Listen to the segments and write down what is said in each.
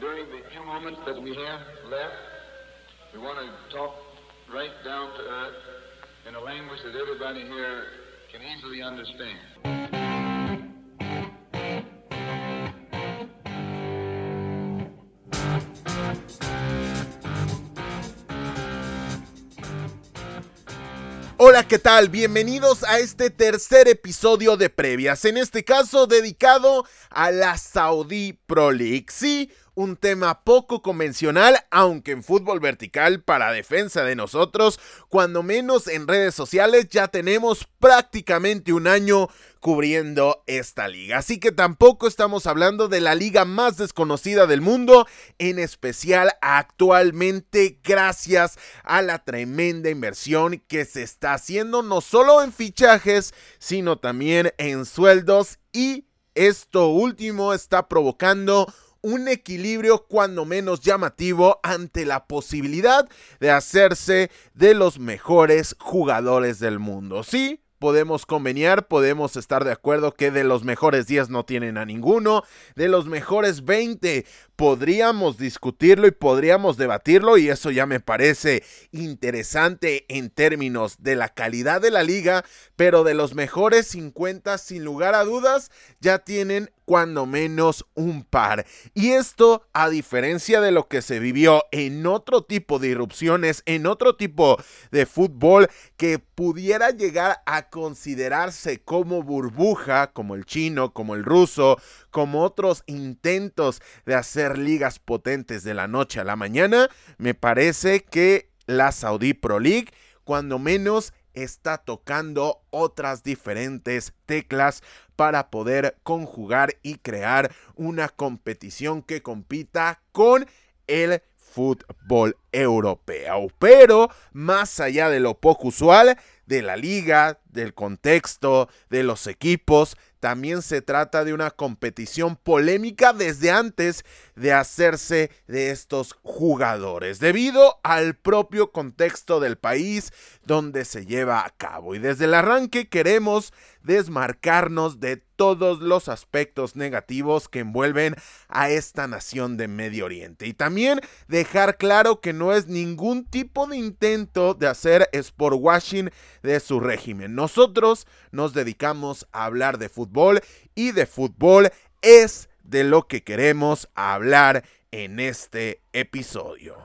during the few moments that we have left, we want to talk right down to earth in a language that everybody here can easily understand. Hola, ¿qué tal? Bienvenidos a este tercer episodio de previas, en este caso dedicado a la Saudi Pro League. Sí, un tema poco convencional, aunque en fútbol vertical para defensa de nosotros, cuando menos en redes sociales ya tenemos prácticamente un año cubriendo esta liga. Así que tampoco estamos hablando de la liga más desconocida del mundo, en especial actualmente gracias a la tremenda inversión que se está haciendo no solo en fichajes, sino también en sueldos y esto último está provocando un equilibrio cuando menos llamativo ante la posibilidad de hacerse de los mejores jugadores del mundo. Sí, podemos conveniar, podemos estar de acuerdo que de los mejores 10 no tienen a ninguno, de los mejores 20 podríamos discutirlo y podríamos debatirlo y eso ya me parece interesante en términos de la calidad de la liga, pero de los mejores 50 sin lugar a dudas ya tienen cuando menos un par. Y esto, a diferencia de lo que se vivió en otro tipo de irrupciones, en otro tipo de fútbol que pudiera llegar a considerarse como burbuja, como el chino, como el ruso, como otros intentos de hacer ligas potentes de la noche a la mañana, me parece que la Saudi Pro League, cuando menos, está tocando otras diferentes teclas para poder conjugar y crear una competición que compita con el fútbol europeo. Pero más allá de lo poco usual de la liga, del contexto, de los equipos, también se trata de una competición polémica desde antes de hacerse de estos jugadores, debido al propio contexto del país donde se lleva a cabo. Y desde el arranque queremos desmarcarnos de todos los aspectos negativos que envuelven a esta nación de Medio Oriente. Y también dejar claro que no es ningún tipo de intento de hacer sport washing de su régimen. Nosotros nos dedicamos a hablar de fútbol y de fútbol es de lo que queremos hablar en este episodio.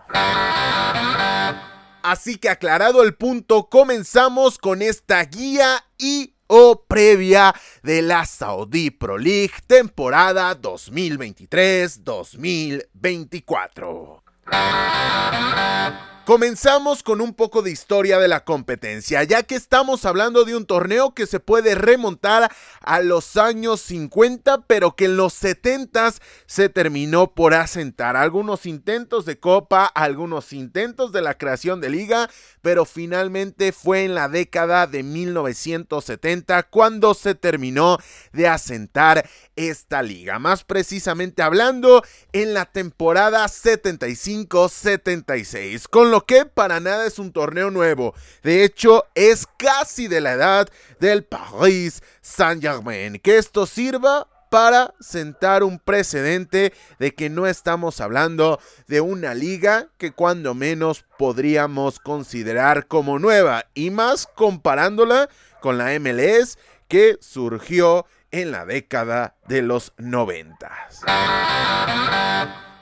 Así que aclarado el punto, comenzamos con esta guía y o previa de la Saudi Pro League temporada 2023-2024. Thank you. Comenzamos con un poco de historia de la competencia, ya que estamos hablando de un torneo que se puede remontar a los años 50, pero que en los 70 se terminó por asentar. Algunos intentos de copa, algunos intentos de la creación de liga, pero finalmente fue en la década de 1970 cuando se terminó de asentar esta liga. Más precisamente hablando, en la temporada 75-76, con lo que para nada es un torneo nuevo. De hecho, es casi de la edad del Paris Saint-Germain. Que esto sirva para sentar un precedente de que no estamos hablando de una liga que cuando menos podríamos considerar como nueva y más comparándola con la MLS que surgió en la década de los noventas.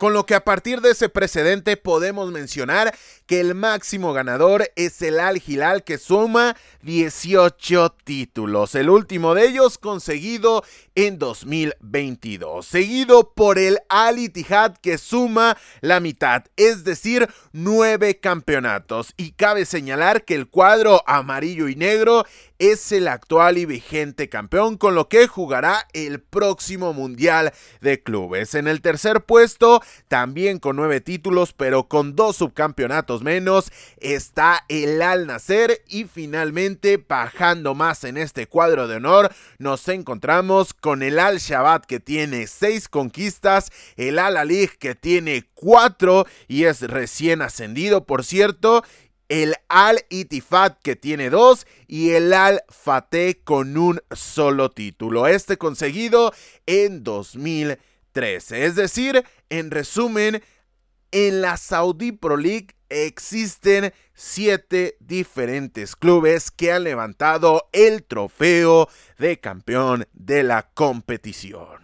Con lo que a partir de ese precedente podemos mencionar que el máximo ganador es el Al Hilal que suma 18 títulos, el último de ellos conseguido en 2022, seguido por el Al Ittihad que suma la mitad, es decir, 9 campeonatos. Y cabe señalar que el cuadro amarillo y negro es el actual y vigente campeón, con lo que jugará el próximo Mundial de Clubes. En el tercer puesto, también con nueve títulos, pero con dos subcampeonatos menos, está el Al Nacer y finalmente, bajando más en este cuadro de honor, nos encontramos con el Al Shabbat que tiene seis conquistas, el Al Alig que tiene cuatro y es recién ascendido, por cierto, el Al Itifat que tiene dos y el Al Fateh con un solo título. Este conseguido en 2013. Es decir, En resumen, en la Saudi Pro League existen siete diferentes clubes que han levantado el trofeo de campeón de la competición.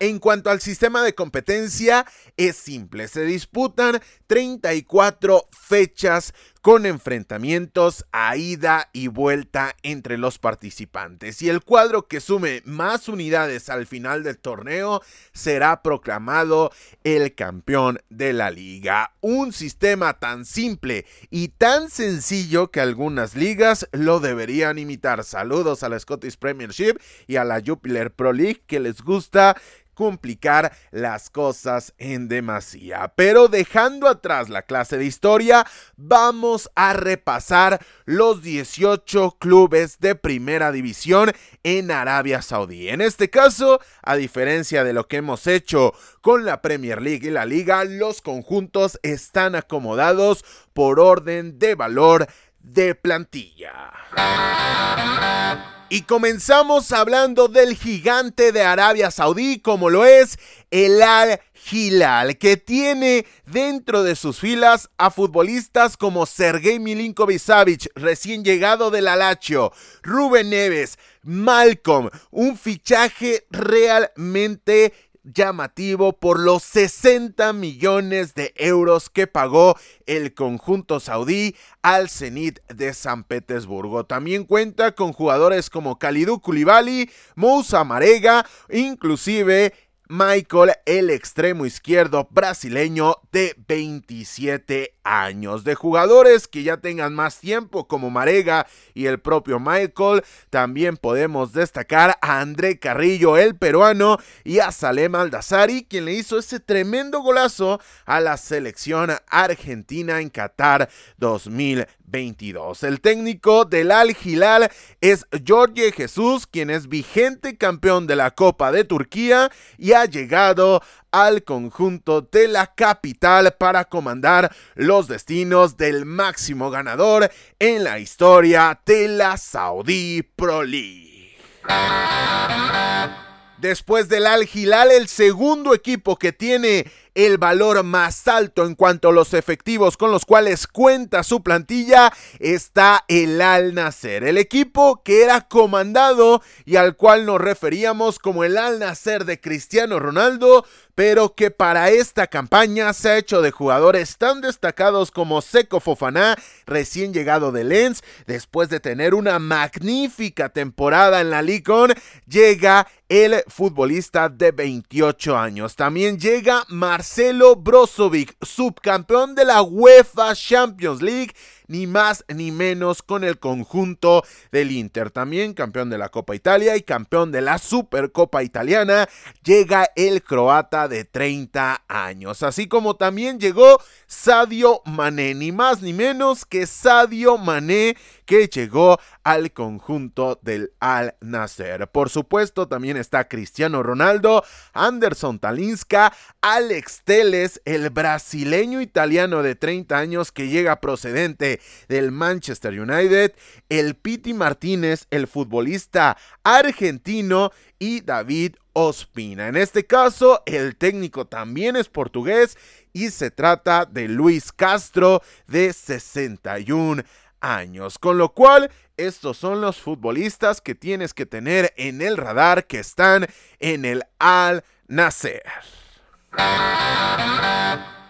En cuanto al sistema de competencia, es simple. Se disputan 34 fechas con enfrentamientos a ida y vuelta entre los participantes. Y el cuadro que sume más unidades al final del torneo será proclamado el campeón de la liga. Un sistema tan simple y tan sencillo que algunas ligas lo deberían imitar. Saludos a la Scottish Premiership y a la Jupiler Pro League que les gusta complicar las cosas en demasía. Pero dejando atrás la clase de historia, vamos a repasar los 18 clubes de primera división en Arabia Saudí. En este caso, a diferencia de lo que hemos hecho con la Premier League y la Liga, los conjuntos están acomodados por orden de valor de plantilla. Y comenzamos hablando del gigante de Arabia Saudí, como lo es el Al Hilal, que tiene dentro de sus filas a futbolistas como Sergei Milinkovic recién llegado del Alacho, Rubén Neves, Malcolm, un fichaje realmente llamativo por los 60 millones de euros que pagó el conjunto saudí al Zenit de San Petersburgo. También cuenta con jugadores como Kalidou Koulibaly, Moussa Marega, inclusive Michael, el extremo izquierdo brasileño de 27 años. De jugadores que ya tengan más tiempo como Marega y el propio Michael, también podemos destacar a André Carrillo, el peruano, y a Salem Aldazari, quien le hizo ese tremendo golazo a la selección argentina en Qatar 2020. 22. El técnico del Al Hilal es Jorge Jesús, quien es vigente campeón de la Copa de Turquía y ha llegado al conjunto de la capital para comandar los destinos del máximo ganador en la historia de la Saudi Pro League. Después del Al Hilal, el segundo equipo que tiene el valor más alto en cuanto a los efectivos con los cuales cuenta su plantilla está el Al Nasser, el equipo que era comandado y al cual nos referíamos como el Al Nasser de Cristiano Ronaldo, pero que para esta campaña se ha hecho de jugadores tan destacados como Seco Fofana, recién llegado de Lens, después de tener una magnífica temporada en la Liga, llega el futbolista de 28 años. También llega Marcelo Brozovic, subcampeón de la UEFA Champions League ni más ni menos con el conjunto del Inter. También campeón de la Copa Italia y campeón de la Supercopa Italiana, llega el croata de 30 años. Así como también llegó Sadio Mané, ni más ni menos que Sadio Mané que llegó al conjunto del Al Nasser. Por supuesto, también está Cristiano Ronaldo, Anderson Talinska, Alex Teles, el brasileño italiano de 30 años que llega procedente del Manchester United, el Piti Martínez, el futbolista argentino y David Ospina. En este caso, el técnico también es portugués y se trata de Luis Castro de 61 años. Con lo cual, estos son los futbolistas que tienes que tener en el radar que están en el Al Nasser.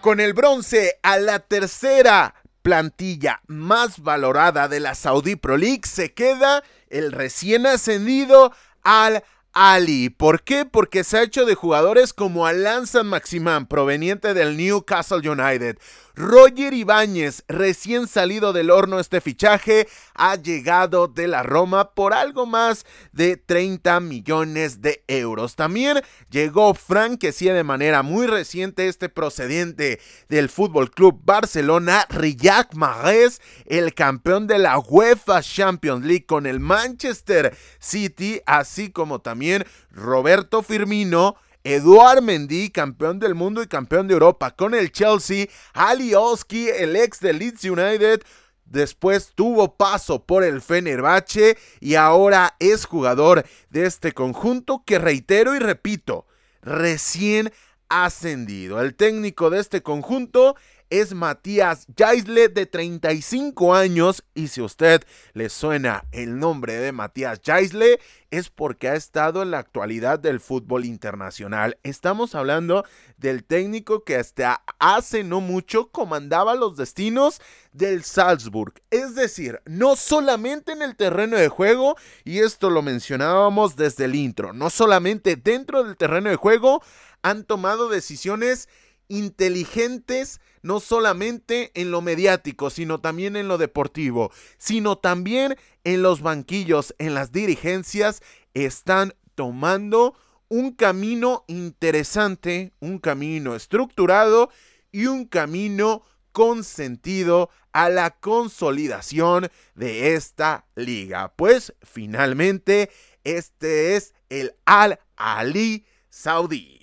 Con el bronce a la tercera plantilla más valorada de la Saudi Pro League se queda el recién ascendido al Ali. ¿Por qué? Porque se ha hecho de jugadores como Alan San Maximán, proveniente del Newcastle United, Roger Ibáñez, recién salido del horno este fichaje, ha llegado de la Roma por algo más de 30 millones de euros. También llegó Frank, que sí de manera muy reciente este procedente del Fútbol Club Barcelona, Riyad Mahrez, el campeón de la UEFA Champions League con el Manchester City, así como también Roberto Firmino, Eduard Mendy, campeón del mundo y campeón de Europa con el Chelsea, Ali Oski, el ex de Leeds United, después tuvo paso por el Fenerbahce y ahora es jugador de este conjunto que reitero y repito, recién ascendido. El técnico de este conjunto es Matías Jaisle de 35 años y si a usted le suena el nombre de Matías Jaisle es porque ha estado en la actualidad del fútbol internacional. Estamos hablando del técnico que hasta hace no mucho comandaba los destinos del Salzburg. Es decir, no solamente en el terreno de juego, y esto lo mencionábamos desde el intro, no solamente dentro del terreno de juego han tomado decisiones inteligentes no solamente en lo mediático, sino también en lo deportivo, sino también en los banquillos, en las dirigencias, están tomando un camino interesante, un camino estructurado y un camino con sentido a la consolidación de esta liga. Pues finalmente este es el Al Ali Saudí.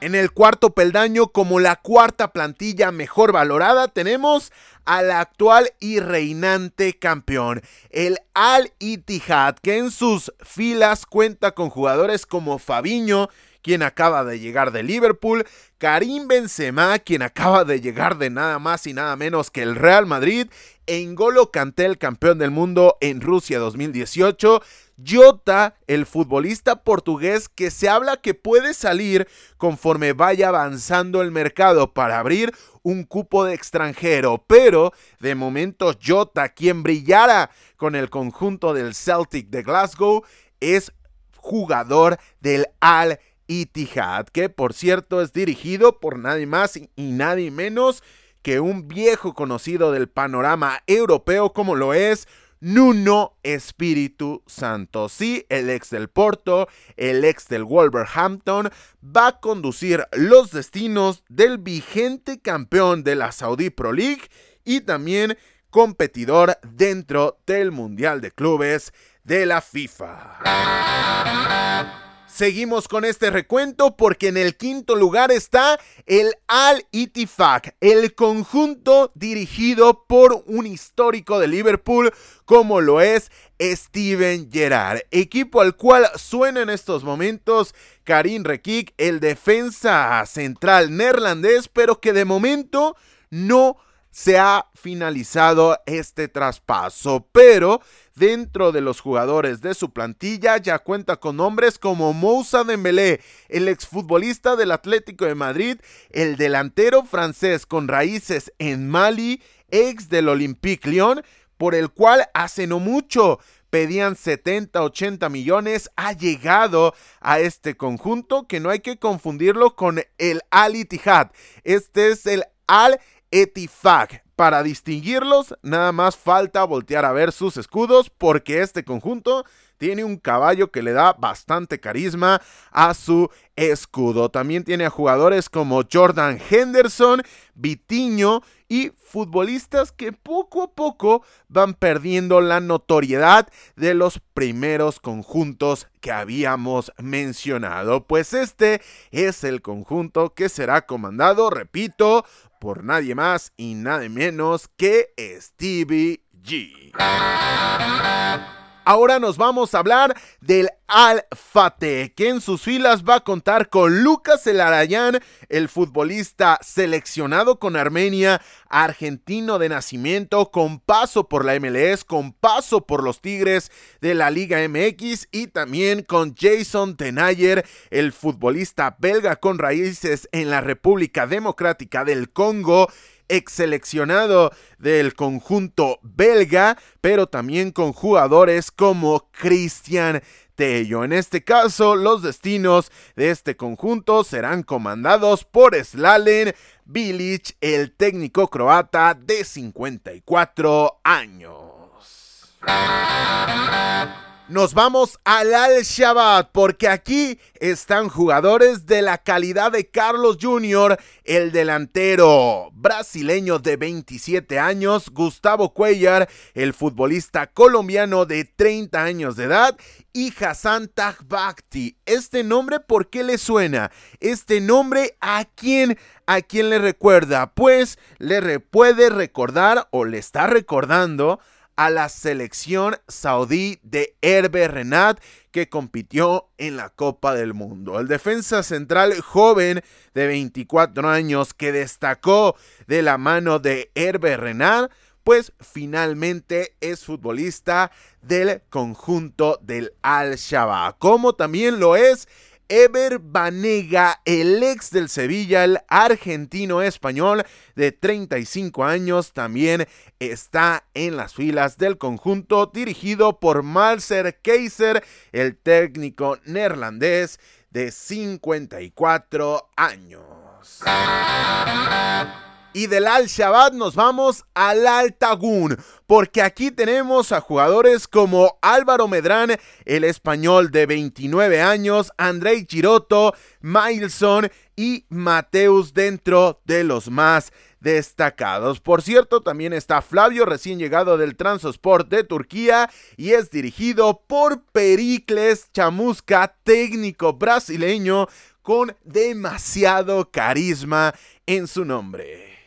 En el cuarto peldaño, como la cuarta plantilla mejor valorada, tenemos al actual y reinante campeón, el Al Ittihad, que en sus filas cuenta con jugadores como Fabiño, quien acaba de llegar de Liverpool, Karim Benzema, quien acaba de llegar de nada más y nada menos que el Real Madrid, Engolo Kanté, el campeón del mundo en Rusia 2018, Jota, el futbolista portugués que se habla que puede salir conforme vaya avanzando el mercado para abrir un cupo de extranjero, pero de momento Jota, quien brillara con el conjunto del Celtic de Glasgow, es jugador del Al Ittihad, que por cierto es dirigido por nadie más y nadie menos que un viejo conocido del panorama europeo como lo es Nuno Espíritu Santo. Sí, el ex del Porto, el ex del Wolverhampton, va a conducir los destinos del vigente campeón de la Saudi Pro League y también competidor dentro del Mundial de Clubes de la FIFA. Seguimos con este recuento porque en el quinto lugar está el Al Ittifaq, el conjunto dirigido por un histórico de Liverpool como lo es Steven Gerrard, equipo al cual suena en estos momentos Karim Rekik, el defensa central neerlandés, pero que de momento no se ha finalizado este traspaso, pero dentro de los jugadores de su plantilla ya cuenta con nombres como Moussa Dembélé, el exfutbolista del Atlético de Madrid, el delantero francés con raíces en Mali, ex del Olympique Lyon, por el cual hace no mucho pedían 70, 80 millones, ha llegado a este conjunto que no hay que confundirlo con el Al Ittihad. Este es el Al Etifag. Para distinguirlos, nada más falta voltear a ver sus escudos porque este conjunto tiene un caballo que le da bastante carisma a su escudo. También tiene a jugadores como Jordan Henderson, Vitiño y futbolistas que poco a poco van perdiendo la notoriedad de los primeros conjuntos que habíamos mencionado. Pues este es el conjunto que será comandado, repito, por nadie más y nada menos que Stevie G. Ahora nos vamos a hablar del Al-Fateh, que en sus filas va a contar con Lucas Elarayán, el futbolista seleccionado con Armenia, argentino de nacimiento, con paso por la MLS, con paso por los Tigres de la Liga MX y también con Jason Tenayer, el futbolista belga con raíces en la República Democrática del Congo ex seleccionado del conjunto belga, pero también con jugadores como Cristian Tello. En este caso, los destinos de este conjunto serán comandados por Slalen Bilic, el técnico croata de 54 años. Nos vamos al Al-Shabaab porque aquí están jugadores de la calidad de Carlos Jr., el delantero brasileño de 27 años, Gustavo Cuellar, el futbolista colombiano de 30 años de edad y Hassan Tagbakti. Este nombre, ¿por qué le suena? Este nombre, ¿a quién, a quién le recuerda? Pues le puede recordar o le está recordando a la selección saudí de Herbe Renat que compitió en la Copa del Mundo. El defensa central joven de 24 años que destacó de la mano de Herbe Renat pues finalmente es futbolista del conjunto del Al-Shabaab, como también lo es Ever Banega, el ex del Sevilla, el argentino español de 35 años, también está en las filas del conjunto dirigido por Malser Keiser, el técnico neerlandés de 54 años. Y del Al-Shabaab nos vamos al Al-Tagun, porque aquí tenemos a jugadores como Álvaro Medrán, el español de 29 años, Andrei Giroto, Milson y Mateus dentro de los más destacados. Por cierto, también está Flavio, recién llegado del Transport de Turquía y es dirigido por Pericles Chamusca, técnico brasileño con demasiado carisma en su nombre.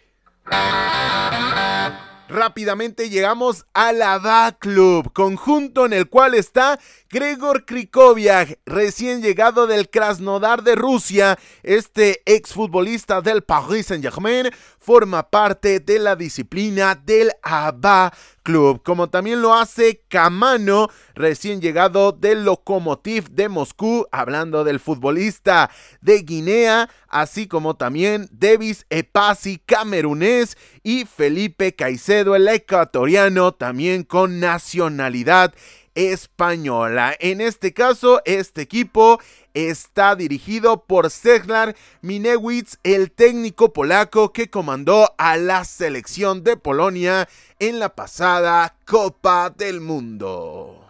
Rápidamente llegamos a la Club, conjunto en el cual está Gregor Krikoviak, recién llegado del Krasnodar de Rusia. Este exfutbolista del Paris Saint-Germain forma parte de la disciplina del ABA Club, como también lo hace Kamano, recién llegado del Lokomotiv de Moscú, hablando del futbolista de Guinea, así como también Davis Epasi, camerunés, y Felipe Caicedo, el ecuatoriano, también con nacionalidad española. En este caso, este equipo está dirigido por Seglar Minewicz, el técnico polaco que comandó a la selección de Polonia en la pasada Copa del Mundo.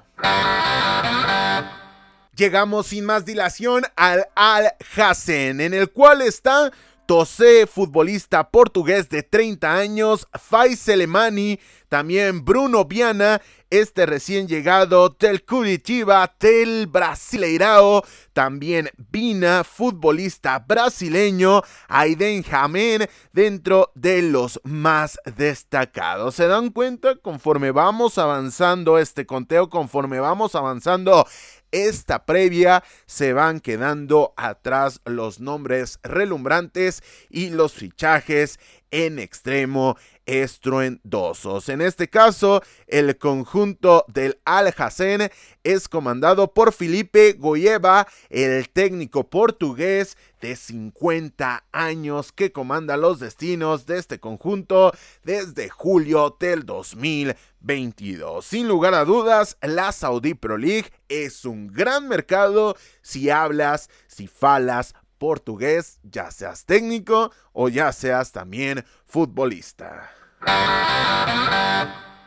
Llegamos sin más dilación al Al Hassen, en el cual está Tosé, futbolista portugués de 30 años, Faisal Emani, también Bruno Viana, este recién llegado del Curitiba, del Brasileirao, también Vina, futbolista brasileño, Aiden Jamen, dentro de los más destacados. ¿Se dan cuenta? Conforme vamos avanzando este conteo, conforme vamos avanzando esta previa se van quedando atrás los nombres relumbrantes y los fichajes en extremo estruendosos. En este caso, el conjunto del Al es comandado por Felipe Goyeva, el técnico portugués de 50 años que comanda los destinos de este conjunto desde julio del 2022. Sin lugar a dudas, la Saudi Pro League es un gran mercado si hablas, si falas portugués, ya seas técnico o ya seas también futbolista.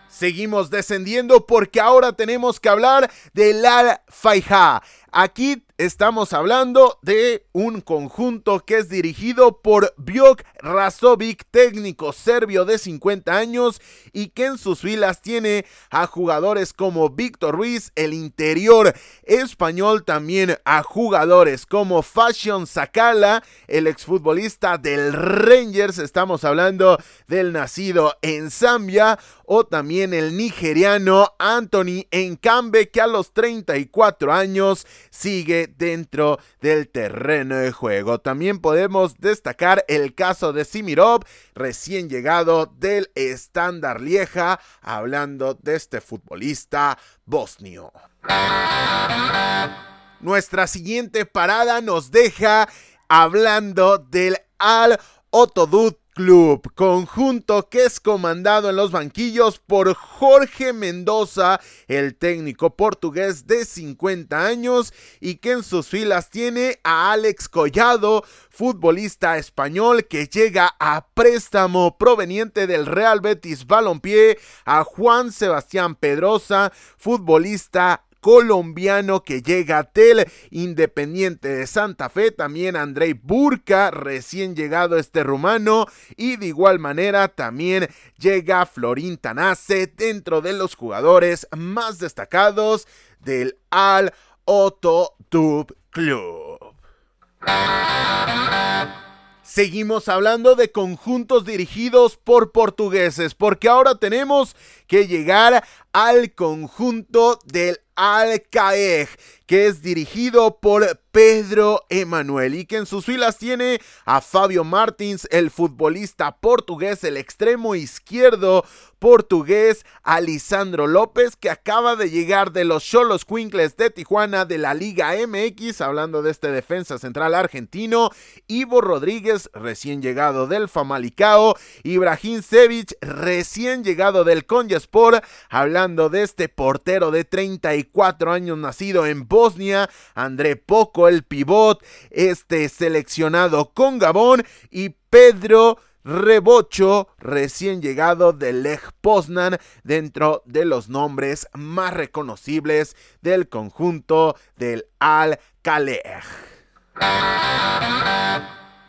Seguimos descendiendo porque ahora tenemos que hablar del Al Faiha. Aquí estamos hablando de un conjunto que es dirigido por Bjok Razovic, técnico serbio de 50 años y que en sus filas tiene a jugadores como Víctor Ruiz, el interior español, también a jugadores como Fashion Sakala, el exfutbolista del Rangers, estamos hablando del nacido en Zambia, o también el nigeriano Anthony Encambe, que a los 34 años sigue dentro del terreno de juego. También podemos destacar el caso de Simirov, recién llegado del estándar Lieja, hablando de este futbolista bosnio. Nuestra siguiente parada nos deja hablando del Al Otodut Club, conjunto que es comandado en los banquillos por Jorge Mendoza, el técnico portugués de 50 años y que en sus filas tiene a Alex Collado, futbolista español que llega a préstamo proveniente del Real Betis Balompié, a Juan Sebastián Pedrosa, futbolista colombiano que llega del Independiente de Santa Fe, también Andrei Burka, recién llegado este rumano, y de igual manera también llega Florín Tanase dentro de los jugadores más destacados del Al Otto Club. Seguimos hablando de conjuntos dirigidos por portugueses, porque ahora tenemos que llegar al conjunto del Al Qaed, que es dirigido por Pedro Emanuel y que en sus filas tiene a Fabio Martins, el futbolista portugués, el extremo izquierdo portugués, Alisandro López, que acaba de llegar de los Cholos Quinkles de Tijuana de la Liga MX, hablando de este defensa central argentino, Ivo Rodríguez, recién llegado del Famalicao, Ibrahim Sevic, recién llegado del Konyaspor, hablando de este portero de 34 años nacido en Bosnia, André Poco, el pivot, este seleccionado con Gabón y Pedro Rebocho, recién llegado de Lech Poznan, dentro de los nombres más reconocibles del conjunto del Al Kalej.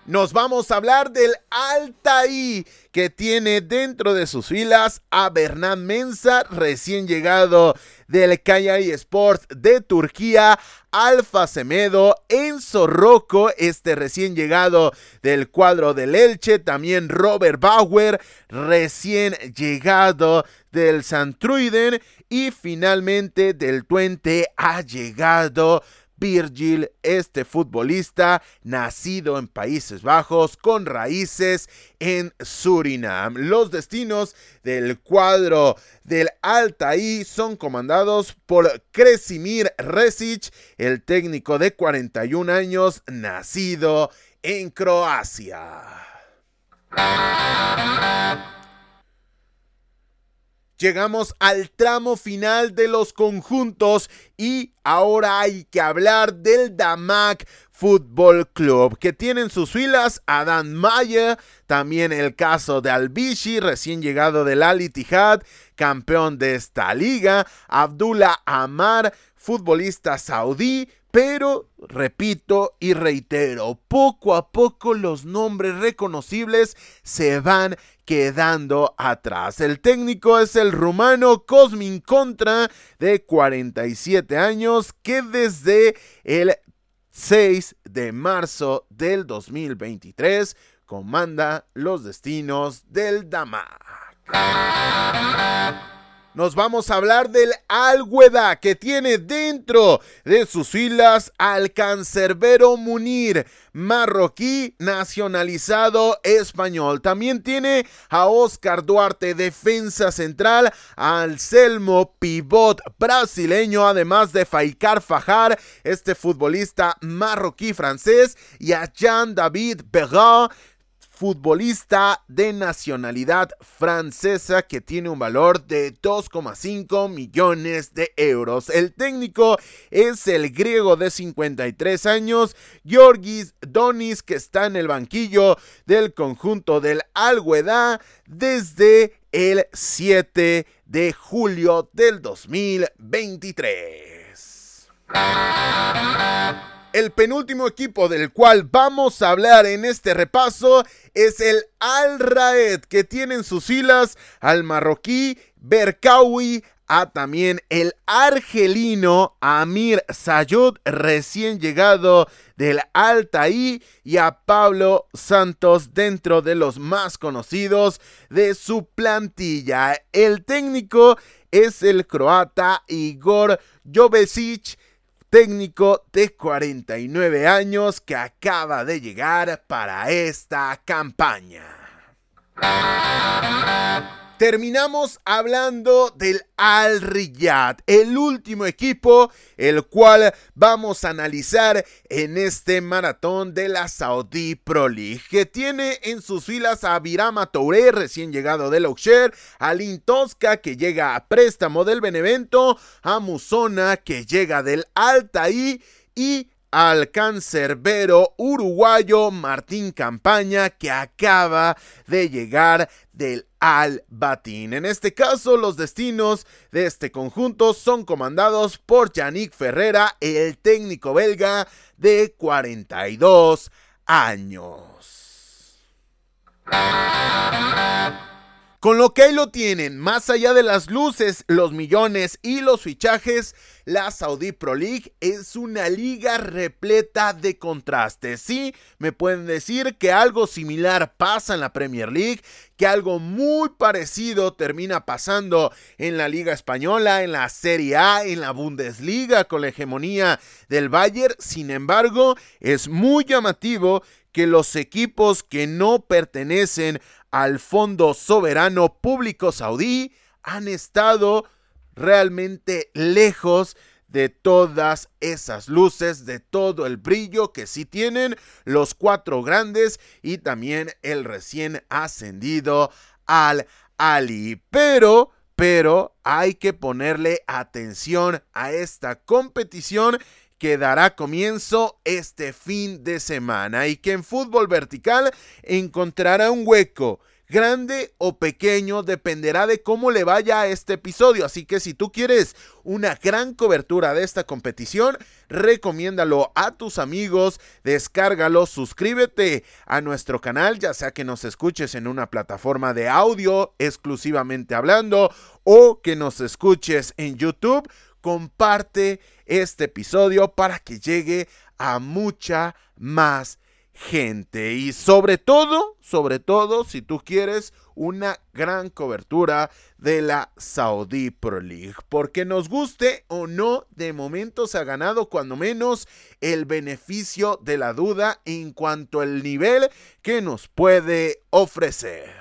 Nos vamos a hablar del Altaí, que tiene dentro de sus filas a Bernard Mensa, recién llegado del Cagliari Sports de Turquía, Alfa Semedo, Enzo Rocco, este recién llegado del cuadro del Elche, también Robert Bauer, recién llegado del Santruiden y finalmente del Twente ha llegado Virgil, este futbolista nacido en Países Bajos con raíces en Surinam. Los destinos del cuadro del Altaí son comandados por Kresimir Resic, el técnico de 41 años nacido en Croacia. Llegamos al tramo final de los conjuntos y ahora hay que hablar del Damac Fútbol Club, que tiene en sus filas a Dan Mayer, también el caso de Albishi, recién llegado del Al Ittihad, campeón de esta liga, Abdullah Amar, futbolista saudí, pero, repito y reitero, poco a poco los nombres reconocibles se van quedando atrás. El técnico es el rumano Cosmin Contra, de 47 años, que desde el 6 de marzo del 2023 comanda los destinos del Damac nos vamos a hablar del Algueda que tiene dentro de sus filas al cancerbero Munir, marroquí nacionalizado español. También tiene a Oscar Duarte, defensa central, al Selmo pivot brasileño, además de Faikar Fajar, este futbolista marroquí francés, y a Jean David Berra, futbolista de nacionalidad francesa que tiene un valor de 2,5 millones de euros. El técnico es el griego de 53 años, Georgis Donis, que está en el banquillo del conjunto del Algueda desde el 7 de julio del 2023. El penúltimo equipo del cual vamos a hablar en este repaso es el Al Raed, que tiene en sus filas al marroquí Berkawi, a también el argelino Amir Sayud, recién llegado del Altaí, y a Pablo Santos dentro de los más conocidos de su plantilla. El técnico es el croata Igor Jovesic técnico de 49 años que acaba de llegar para esta campaña. Terminamos hablando del Al Riyad, el último equipo el cual vamos a analizar en este maratón de la Saudi Pro League, que tiene en sus filas a Virama Touré, recién llegado del Auxerre, a Lin Tosca, que llega a préstamo del Benevento, a Musona, que llega del Altaí, y al cancerbero uruguayo Martín Campaña que acaba de llegar del Al Batín. En este caso, los destinos de este conjunto son comandados por Yannick Ferrera, el técnico belga de 42 años. Con lo que ahí lo tienen, más allá de las luces, los millones y los fichajes, la Saudi Pro League es una liga repleta de contrastes. Sí, me pueden decir que algo similar pasa en la Premier League, que algo muy parecido termina pasando en la Liga Española, en la Serie A, en la Bundesliga con la hegemonía del Bayern. Sin embargo, es muy llamativo que los equipos que no pertenecen al Fondo Soberano Público Saudí han estado realmente lejos de todas esas luces, de todo el brillo que sí tienen los cuatro grandes y también el recién ascendido al Ali. Pero, pero hay que ponerle atención a esta competición que dará comienzo este fin de semana y que en fútbol vertical encontrará un hueco grande o pequeño, dependerá de cómo le vaya a este episodio. Así que si tú quieres una gran cobertura de esta competición, recomiéndalo a tus amigos, descárgalo, suscríbete a nuestro canal, ya sea que nos escuches en una plataforma de audio exclusivamente hablando o que nos escuches en YouTube comparte este episodio para que llegue a mucha más gente. Y sobre todo, sobre todo, si tú quieres una gran cobertura de la Saudi Pro League. Porque nos guste o no, de momento se ha ganado cuando menos el beneficio de la duda en cuanto al nivel que nos puede ofrecer.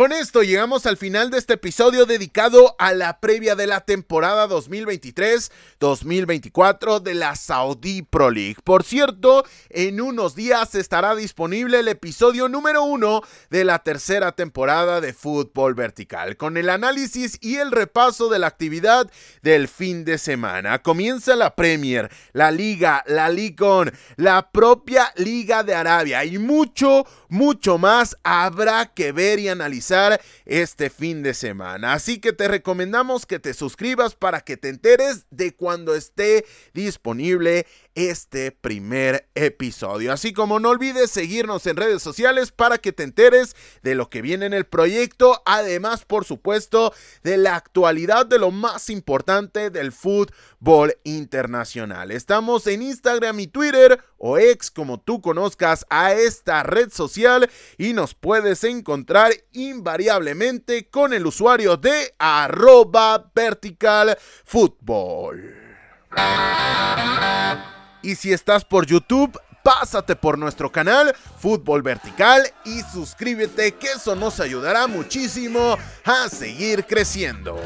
Con esto llegamos al final de este episodio dedicado a la previa de la temporada 2023-2024 de la Saudi Pro League. Por cierto, en unos días estará disponible el episodio número uno de la tercera temporada de Fútbol Vertical, con el análisis y el repaso de la actividad del fin de semana. Comienza la Premier, la Liga, la Licon, la propia Liga de Arabia y mucho, mucho más habrá que ver y analizar este fin de semana. Así que te recomendamos que te suscribas para que te enteres de cuando esté disponible este primer episodio. Así como no olvides seguirnos en redes sociales para que te enteres de lo que viene en el proyecto. Además, por supuesto, de la actualidad de lo más importante del fútbol internacional. Estamos en Instagram y Twitter o ex como tú conozcas a esta red social y nos puedes encontrar invariablemente con el usuario de arroba vertical fútbol. Y si estás por YouTube, pásate por nuestro canal Fútbol Vertical y suscríbete que eso nos ayudará muchísimo a seguir creciendo.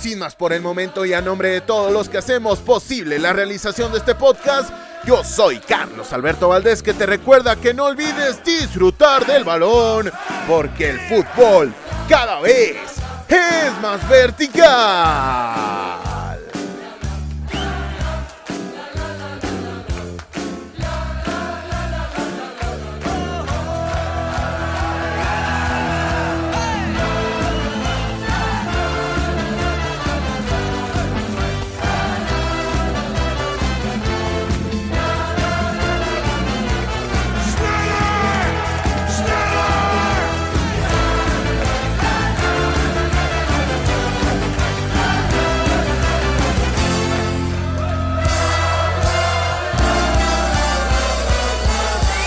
Sin más por el momento y a nombre de todos los que hacemos posible la realización de este podcast, yo soy Carlos Alberto Valdés que te recuerda que no olvides disfrutar del balón porque el fútbol cada vez es más vertical.